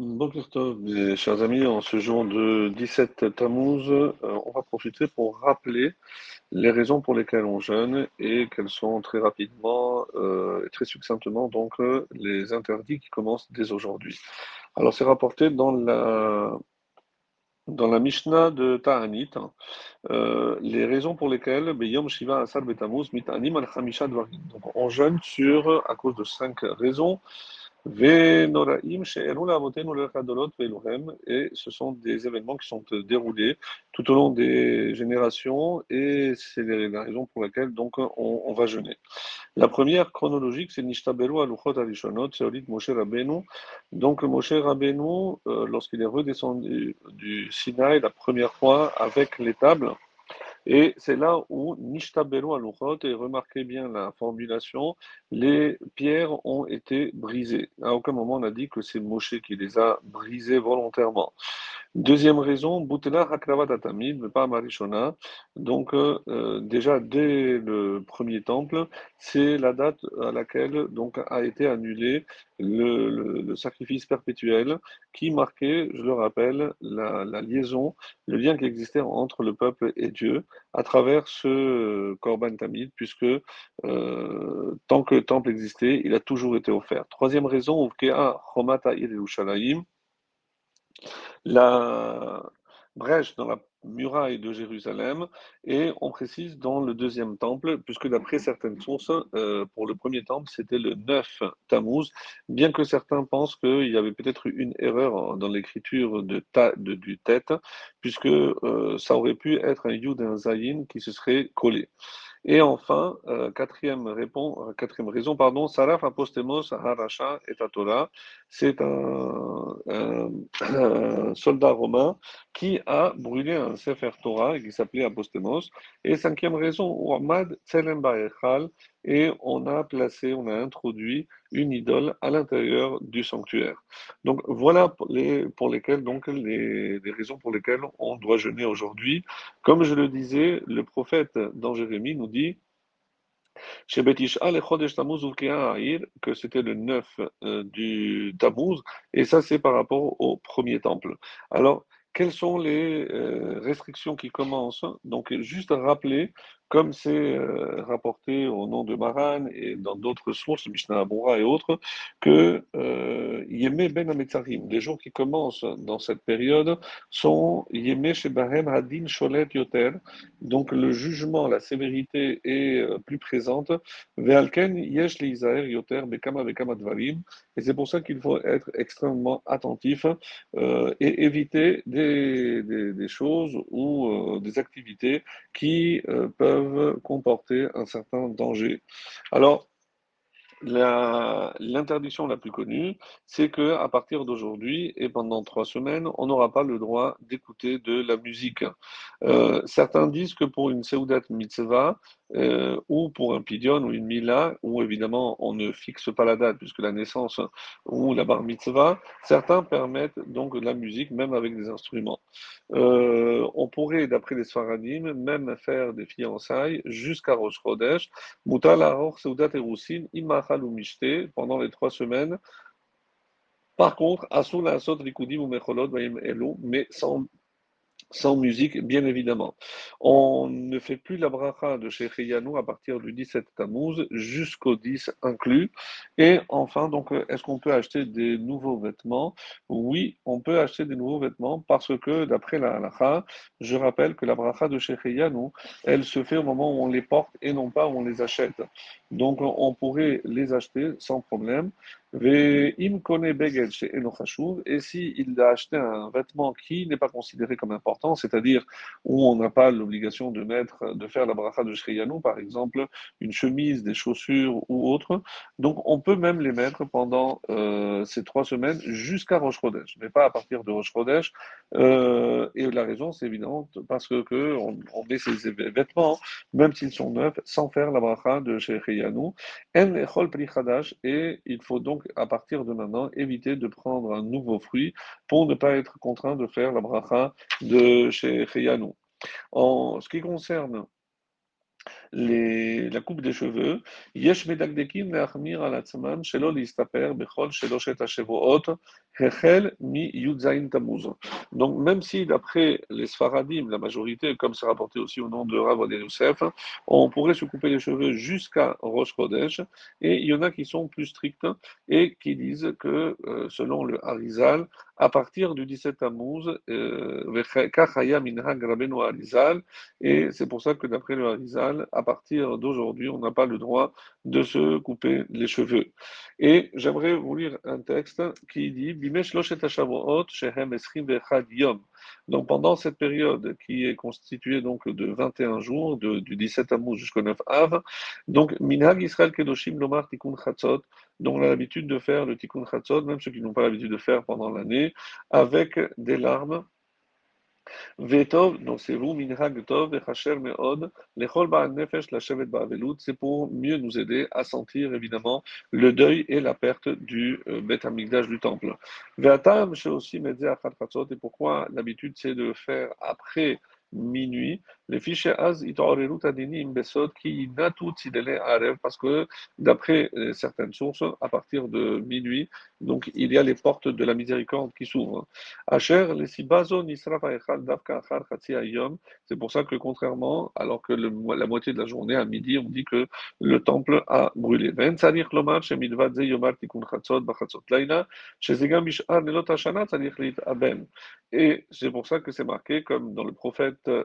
Mes chers amis, en ce jour de 17 Tammuz, euh, on va profiter pour rappeler les raisons pour lesquelles on jeûne et quels sont très rapidement euh, et très succinctement donc euh, les interdits qui commencent dès aujourd'hui. Alors c'est rapporté dans la dans la Mishnah de Ta'anit, hein, les raisons pour lesquelles Yom Shiva Asar Betamuz Mitanim al Donc on jeûne sur à cause de cinq raisons. Et ce sont des événements qui sont déroulés tout au long des générations et c'est la raison pour laquelle donc on, va jeûner. La première chronologique, c'est Nishtabelu Aluchot Arishonot, Seolit Moshe Rabbeinu. Donc Moshe Rabbeinu, euh, lorsqu'il est redescendu du Sinaï la première fois avec les tables, et c'est là où Nishtabelu Aluchot, et remarquez bien la formulation, les pierres ont été brisées. À aucun moment on a dit que c'est Moshe qui les a brisées volontairement. Deuxième raison, Boutela Hakravat Atamid, mais pas Marishona. Donc, euh, euh, déjà, dès le premier temple, c'est la date à laquelle donc, a été annulé le, sacrifice perpétuel qui marquait, je le rappelle, la, liaison, le lien qui existait entre le peuple et Dieu à travers ce Korban Tamid, puisque euh, tant que le temple existait, il a toujours été offert. Troisième raison, Uvkea Chomata Yerushalayim, la brèche dans la muraille de Jérusalem et on précise dans le deuxième temple, puisque d'après certaines sources, euh, pour le premier temple, c'était le 9 Tammuz, bien que certains pensent qu'il y avait peut-être une erreur dans l'écriture de, du tête, puisque euh, ça aurait pu être un Yud et un Zayin qui se seraient collés. Et enfin, euh, quatrième, répond, quatrième raison, pardon, Saraf apostemos haracha et Torah, c'est un, soldat romain qui a brûlé un Sefer Torah qui s'appelait Apostemos. Et cinquième raison, Ouamad Tselem et on a placé, on a introduit une idole à l'intérieur du sanctuaire. Donc voilà les, pour lesquelles, donc les, raisons pour lesquelles on doit jeûner aujourd'hui. Comme je le disais, le prophète dans Jérémie nous dit que c'était le 9 euh, du Tammuz, et ça c'est par rapport au premier temple. Alors, quelles sont les euh, restrictions qui commencent? Donc, juste rappeler comme c'est euh, rapporté au nom de Maran et dans d'autres sources, Mishnah Aboura et autres, que euh, Yemé Ben Ametzarim, les jours qui commencent dans cette période, sont Yemé Shebahem Hadin Sholet Yoter, donc le jugement, la sévérité est euh, plus présente, Vealken Yesh Leizaer Yoter Bekama Bekama Dvarim, et c'est pour ça qu'il faut être extrêmement attentif euh, et éviter des, choses ou des activités qui peuvent comporter un certain danger. Alors, L'interdiction la, plus connue, c'est que à partir d'aujourd'hui et pendant trois semaines, on n'aura pas le droit d'écouter de la musique. Euh, certains disent que pour une Seudat Mitzvah, euh, ou pour un pidion ou une mila, où évidemment on ne fixe pas la date puisque la naissance ou la bar mitzvah, certains permettent donc de la musique même avec des instruments. Euh, on pourrait, d'après les Sfaradim, même faire des fiançailles jusqu'à Rosh Chodesh, Seudat ou Mishte, pendant les trois semaines. Par contre, Asul Asot Rikudim ou Mecholot, mais sans sans musique, bien évidemment. On ne fait plus la bracha de Yanou à partir du 17 Tammuz jusqu'au 10 inclus. Et enfin, donc, est-ce qu'on peut acheter des nouveaux vêtements? Oui, on peut acheter des nouveaux vêtements parce que, d'après la halakha, je rappelle que la bracha de Yanou, elle se fait au moment où on les porte et non pas où on les achète. Donc, on pourrait les acheter sans problème. Et si il a acheté un vêtement qui n'est pas considéré comme important, c'est-à-dire où on n'a pas l'obligation de mettre, de faire la bracha de Shriyanu, par exemple, une chemise, des chaussures ou autre, donc on peut même les mettre pendant euh, ces trois semaines jusqu'à Rosh Chodesh, mais pas à partir de Rosh Chodesh. Euh, et la raison, c'est évident, parce que, que met ces vêtements, même s'ils sont neufs, sans faire la bracha de Shriyanu. Et il faut donc à partir de maintenant, éviter de prendre un nouveau fruit pour ne pas être contraint de faire la bracha de chez Cheyanou. En ce qui concerne les, la coupe des cheveux. Yesh medagdekim leachmir al atzman shelo listaper bechol sheloshet hashevoot hechel mi yudzain tamuz. Donc même si d'après les Sfaradim, la majorité, comme c'est rapporté aussi au nom de Rav Youssef, on pourrait se couper les cheveux jusqu'à Rosh Chodesh, et il y en a qui sont plus stricts et qui disent que euh, selon le Harizal, à partir du 17 Tammuz, euh, et c'est pour ça que d'après le Harizal, à partir d'aujourd'hui, on n'a pas le droit de se couper les cheveux. Et j'aimerais vous lire un texte qui dit donc pendant cette période qui est constituée donc de 21 jours, du 17 Tammuz jusqu'au 9 Av, donc Minhag Israël Kedoshim Lomar Tikkun Chatzot, dont on a l'habitude de faire le Tikkun Chatzot, même ceux qui n'ont pas l'habitude de faire pendant l'année, avec des larmes Vetov, donc c'est vous, Minhag Tov, Vechacher Meod, Lechol Ba'al Nefesh, la Shevet Ba'avelut, c'est pour mieux nous aider à sentir évidemment le deuil et la perte du euh, Bet Amigdash du temple. Ve'atam, c'est aussi Medze Achat et pourquoi? L'habitude c'est de faire après minuit. Parce que d'après euh, certaines sources, à partir de minuit, donc il y a les portes de la miséricorde qui s'ouvrent. C'est pour ça que contrairement, alors que le, la moitié de la journée, à midi, on dit que le temple a brûlé. Et c'est pour ça que c'est marqué comme dans le prophète euh,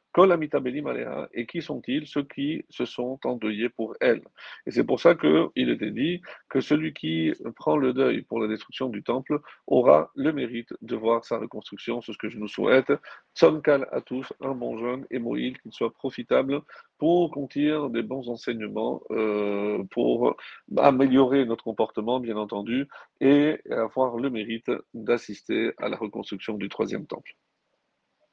et qui sont-ils? Ceux qui se sont endeuillés pour elle. Et c'est pour ça qu'il était dit que celui qui prend le deuil pour la destruction du temple aura le mérite de voir sa reconstruction. C'est ce que je nous souhaite. Tsonkal à tous, un bon jeune et Moïl, qu'il soit profitable pour contenir des bons enseignements, euh, pour améliorer notre comportement, bien entendu, et avoir le mérite d'assister à la reconstruction du troisième temple.